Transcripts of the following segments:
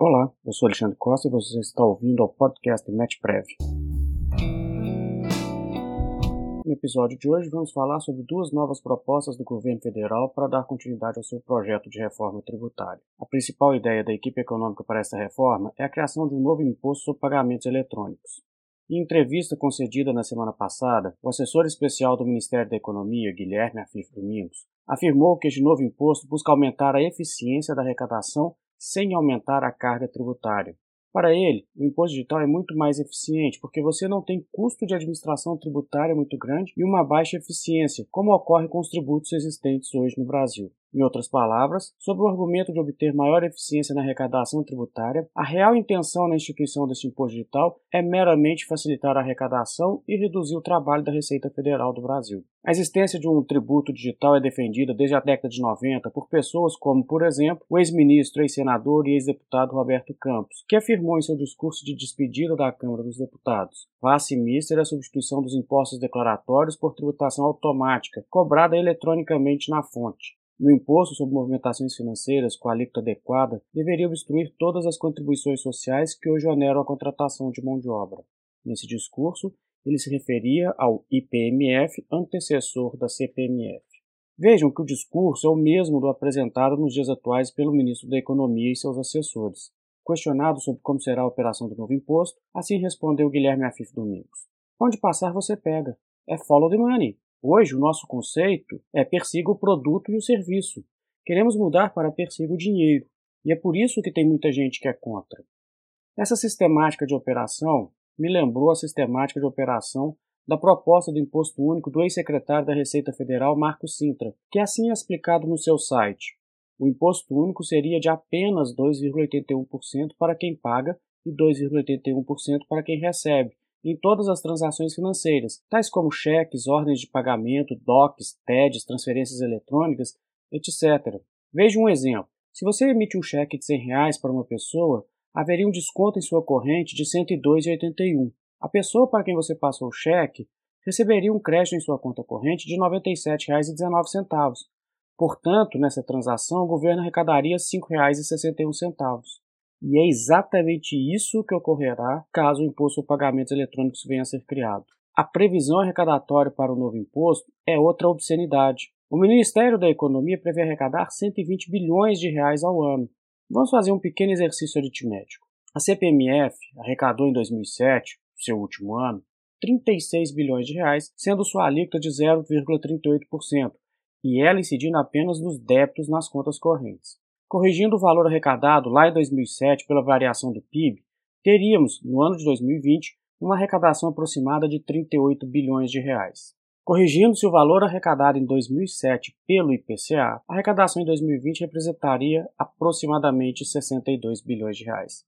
Olá, eu sou Alexandre Costa e você está ouvindo ao podcast MatchPrev. No episódio de hoje vamos falar sobre duas novas propostas do governo federal para dar continuidade ao seu projeto de reforma tributária. A principal ideia da equipe econômica para esta reforma é a criação de um novo imposto sobre pagamentos eletrônicos. Em entrevista concedida na semana passada, o assessor especial do Ministério da Economia, Guilherme Afif Domingos, afirmou que este novo imposto busca aumentar a eficiência da arrecadação sem aumentar a carga tributária. Para ele, o imposto digital é muito mais eficiente porque você não tem custo de administração tributária muito grande e uma baixa eficiência, como ocorre com os tributos existentes hoje no Brasil. Em outras palavras, sob o argumento de obter maior eficiência na arrecadação tributária, a real intenção na instituição deste imposto digital é meramente facilitar a arrecadação e reduzir o trabalho da Receita Federal do Brasil. A existência de um tributo digital é defendida desde a década de 90 por pessoas como, por exemplo, o ex-ministro, ex-senador e ex-deputado Roberto Campos, que afirmou em seu discurso de despedida da Câmara dos Deputados: Vá-se mister a substituição dos impostos declaratórios por tributação automática, cobrada eletronicamente na fonte e o imposto sobre movimentações financeiras com a alíquota adequada deveria obstruir todas as contribuições sociais que hoje oneram a contratação de mão de obra. Nesse discurso, ele se referia ao IPMF, antecessor da CPMF. Vejam que o discurso é o mesmo do apresentado nos dias atuais pelo ministro da Economia e seus assessores. Questionado sobre como será a operação do novo imposto, assim respondeu Guilherme Afif Domingos. Onde passar você pega. É follow the money. Hoje, o nosso conceito é persiga o produto e o serviço. Queremos mudar para persiga o dinheiro, e é por isso que tem muita gente que é contra. Essa sistemática de operação me lembrou a sistemática de operação da proposta do Imposto Único do ex-secretário da Receita Federal, Marco Sintra, que assim é explicado no seu site. O Imposto Único seria de apenas 2,81% para quem paga e 2,81% para quem recebe, em todas as transações financeiras, tais como cheques, ordens de pagamento, DOCs, TEDs, transferências eletrônicas, etc. Veja um exemplo. Se você emite um cheque de 100 reais para uma pessoa, haveria um desconto em sua corrente de R$ 102,81. A pessoa para quem você passou o cheque receberia um crédito em sua conta corrente de R$ 97,19. Portanto, nessa transação, o governo arrecadaria R$ 5,61. E é exatamente isso que ocorrerá caso o imposto sobre pagamentos eletrônicos venha a ser criado. A previsão arrecadatória para o novo imposto é outra obscenidade. O Ministério da Economia prevê arrecadar 120 bilhões de reais ao ano. Vamos fazer um pequeno exercício aritmético. A CPMF arrecadou em 2007, seu último ano, 36 bilhões de reais, sendo sua alíquota de 0,38%, e ela incidindo apenas nos débitos nas contas correntes. Corrigindo o valor arrecadado lá em 2007 pela variação do PIB, teríamos, no ano de 2020, uma arrecadação aproximada de 38 bilhões de reais. Corrigindo-se o valor arrecadado em 2007 pelo IPCA, a arrecadação em 2020 representaria aproximadamente 62 bilhões de reais.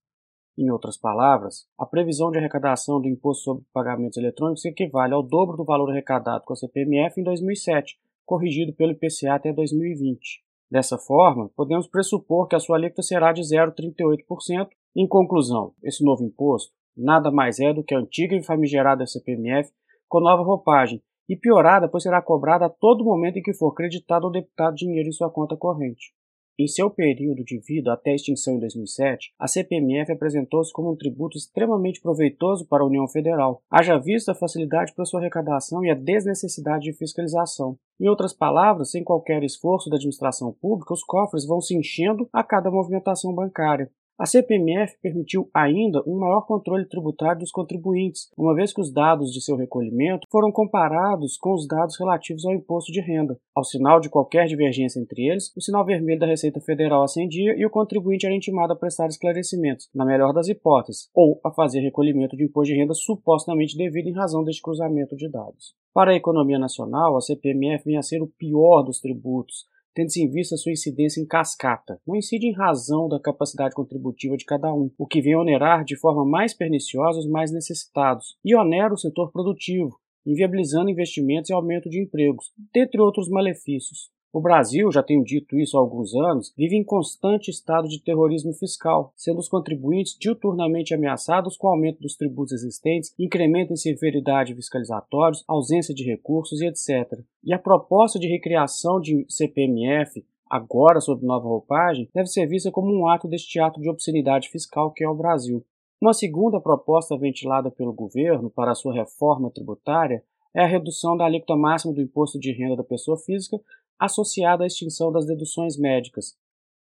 Em outras palavras, a previsão de arrecadação do Imposto sobre Pagamentos Eletrônicos equivale ao dobro do valor arrecadado com a CPMF em 2007, corrigido pelo IPCA até 2020. Dessa forma, podemos pressupor que a sua alíquota será de 0,38%. Em conclusão, esse novo imposto nada mais é do que a antiga e famigerada CPMF com nova roupagem e piorada, pois será cobrada a todo momento em que for creditado ou debitado dinheiro em sua conta corrente. Em seu período de vida até a extinção em 2007, a CPMF apresentou-se como um tributo extremamente proveitoso para a União Federal, haja vista a facilidade para sua arrecadação e a desnecessidade de fiscalização. Em outras palavras, sem qualquer esforço da administração pública, os cofres vão se enchendo a cada movimentação bancária. A CPMF permitiu ainda um maior controle tributário dos contribuintes, uma vez que os dados de seu recolhimento foram comparados com os dados relativos ao imposto de renda. Ao sinal de qualquer divergência entre eles, o sinal vermelho da Receita Federal acendia e o contribuinte era intimado a prestar esclarecimentos, na melhor das hipóteses, ou a fazer recolhimento de imposto de renda supostamente devido em razão deste cruzamento de dados. Para a economia nacional, a CPMF vem a ser o pior dos tributos, tendo-se em vista sua incidência em cascata. Não incide em razão da capacidade contributiva de cada um, o que vem onerar de forma mais perniciosa os mais necessitados, e onera o setor produtivo, inviabilizando investimentos e aumento de empregos, dentre outros malefícios. O Brasil, já tenho dito isso há alguns anos, vive em constante estado de terrorismo fiscal, sendo os contribuintes diuturnamente ameaçados com o aumento dos tributos existentes, incremento em severidade fiscalizatórios, ausência de recursos e etc. E a proposta de recriação de CPMF agora sob nova roupagem, deve ser vista como um ato deste teatro de obscenidade fiscal que é o Brasil. Uma segunda proposta ventilada pelo governo para a sua reforma tributária é a redução da alíquota máxima do imposto de renda da pessoa física associada à extinção das deduções médicas,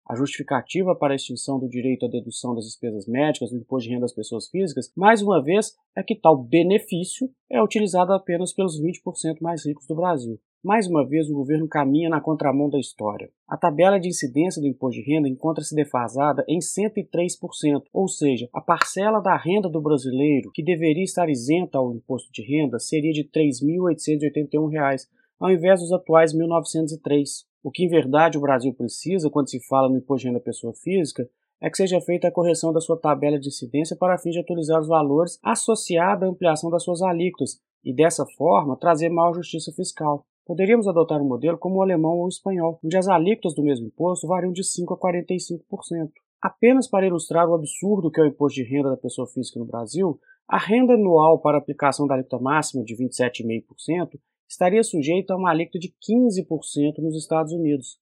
a justificativa para a extinção do direito à dedução das despesas médicas do imposto de renda das pessoas físicas, mais uma vez, é que tal benefício é utilizado apenas pelos 20% mais ricos do Brasil. Mais uma vez, o governo caminha na contramão da história. A tabela de incidência do imposto de renda encontra-se defasada em 103%, ou seja, a parcela da renda do brasileiro que deveria estar isenta ao imposto de renda seria de R$ 3.881, ao invés dos atuais R$ 1.903. O que em verdade o Brasil precisa quando se fala no imposto de renda pessoa física é que seja feita a correção da sua tabela de incidência para fim de atualizar os valores associada à ampliação das suas alíquotas e dessa forma trazer maior justiça fiscal. Poderíamos adotar um modelo como o alemão ou o espanhol, onde as alíquotas do mesmo imposto variam de 5 a 45%. Apenas para ilustrar o absurdo que é o imposto de renda da pessoa física no Brasil, a renda anual para aplicação da alíquota máxima de 27,5% estaria sujeito a uma alíquota de 15% nos Estados Unidos.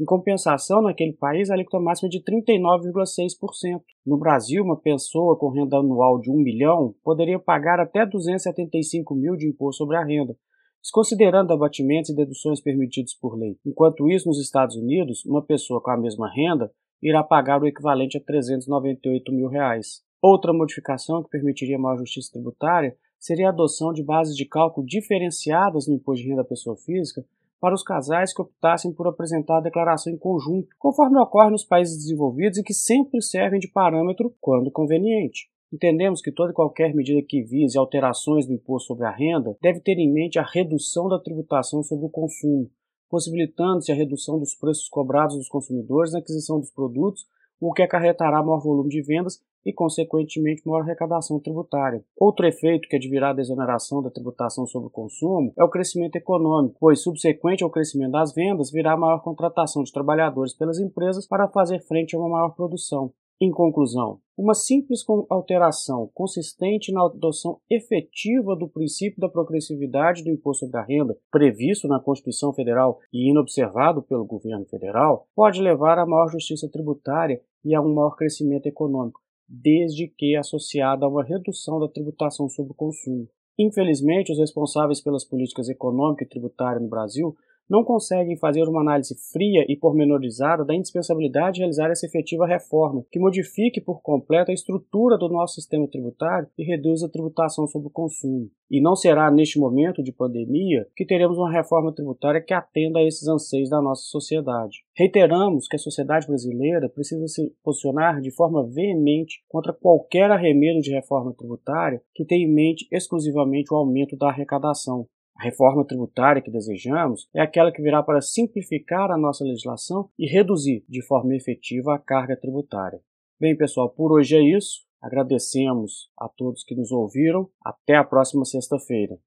Em compensação, naquele país, a alíquota máxima é de 39,6%. No Brasil, uma pessoa com renda anual de 1 milhão poderia pagar até 275 mil de imposto sobre a renda, desconsiderando abatimentos e deduções permitidos por lei. Enquanto isso, nos Estados Unidos, uma pessoa com a mesma renda irá pagar o equivalente a 398 mil reais. Outra modificação que permitiria maior justiça tributária seria a adoção de bases de cálculo diferenciadas no imposto de renda da pessoa física para os casais que optassem por apresentar a declaração em conjunto, conforme ocorre nos países desenvolvidos e que sempre servem de parâmetro quando conveniente. Entendemos que toda e qualquer medida que vise alterações do imposto sobre a renda deve ter em mente a redução da tributação sobre o consumo, possibilitando-se a redução dos preços cobrados dos consumidores na aquisição dos produtos, o que acarretará maior volume de vendas e, consequentemente, maior arrecadação tributária. Outro efeito que advirá da exoneração da tributação sobre o consumo é o crescimento econômico, pois, subsequente ao crescimento das vendas, virá maior contratação de trabalhadores pelas empresas para fazer frente a uma maior produção. Em conclusão, uma simples alteração consistente na adoção efetiva do princípio da progressividade do imposto sobre a renda, previsto na Constituição Federal e inobservado pelo governo federal, pode levar a maior justiça tributária e a um maior crescimento econômico, desde que associada a uma redução da tributação sobre o consumo. Infelizmente, os responsáveis pelas políticas econômicas e tributárias no Brasil não conseguem fazer uma análise fria e pormenorizada da indispensabilidade de realizar essa efetiva reforma, que modifique por completo a estrutura do nosso sistema tributário e reduza a tributação sobre o consumo. E não será neste momento de pandemia que teremos uma reforma tributária que atenda a esses anseios da nossa sociedade. Reiteramos que a sociedade brasileira precisa se posicionar de forma veemente contra qualquer arremedo de reforma tributária que tenha em mente exclusivamente o aumento da arrecadação, a reforma tributária que desejamos é aquela que virá para simplificar a nossa legislação e reduzir de forma efetiva a carga tributária. Bem, pessoal, por hoje é isso. Agradecemos a todos que nos ouviram. Até a próxima sexta-feira.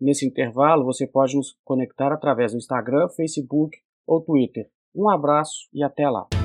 Nesse intervalo, você pode nos conectar através do Instagram, Facebook ou Twitter. Um abraço e até lá!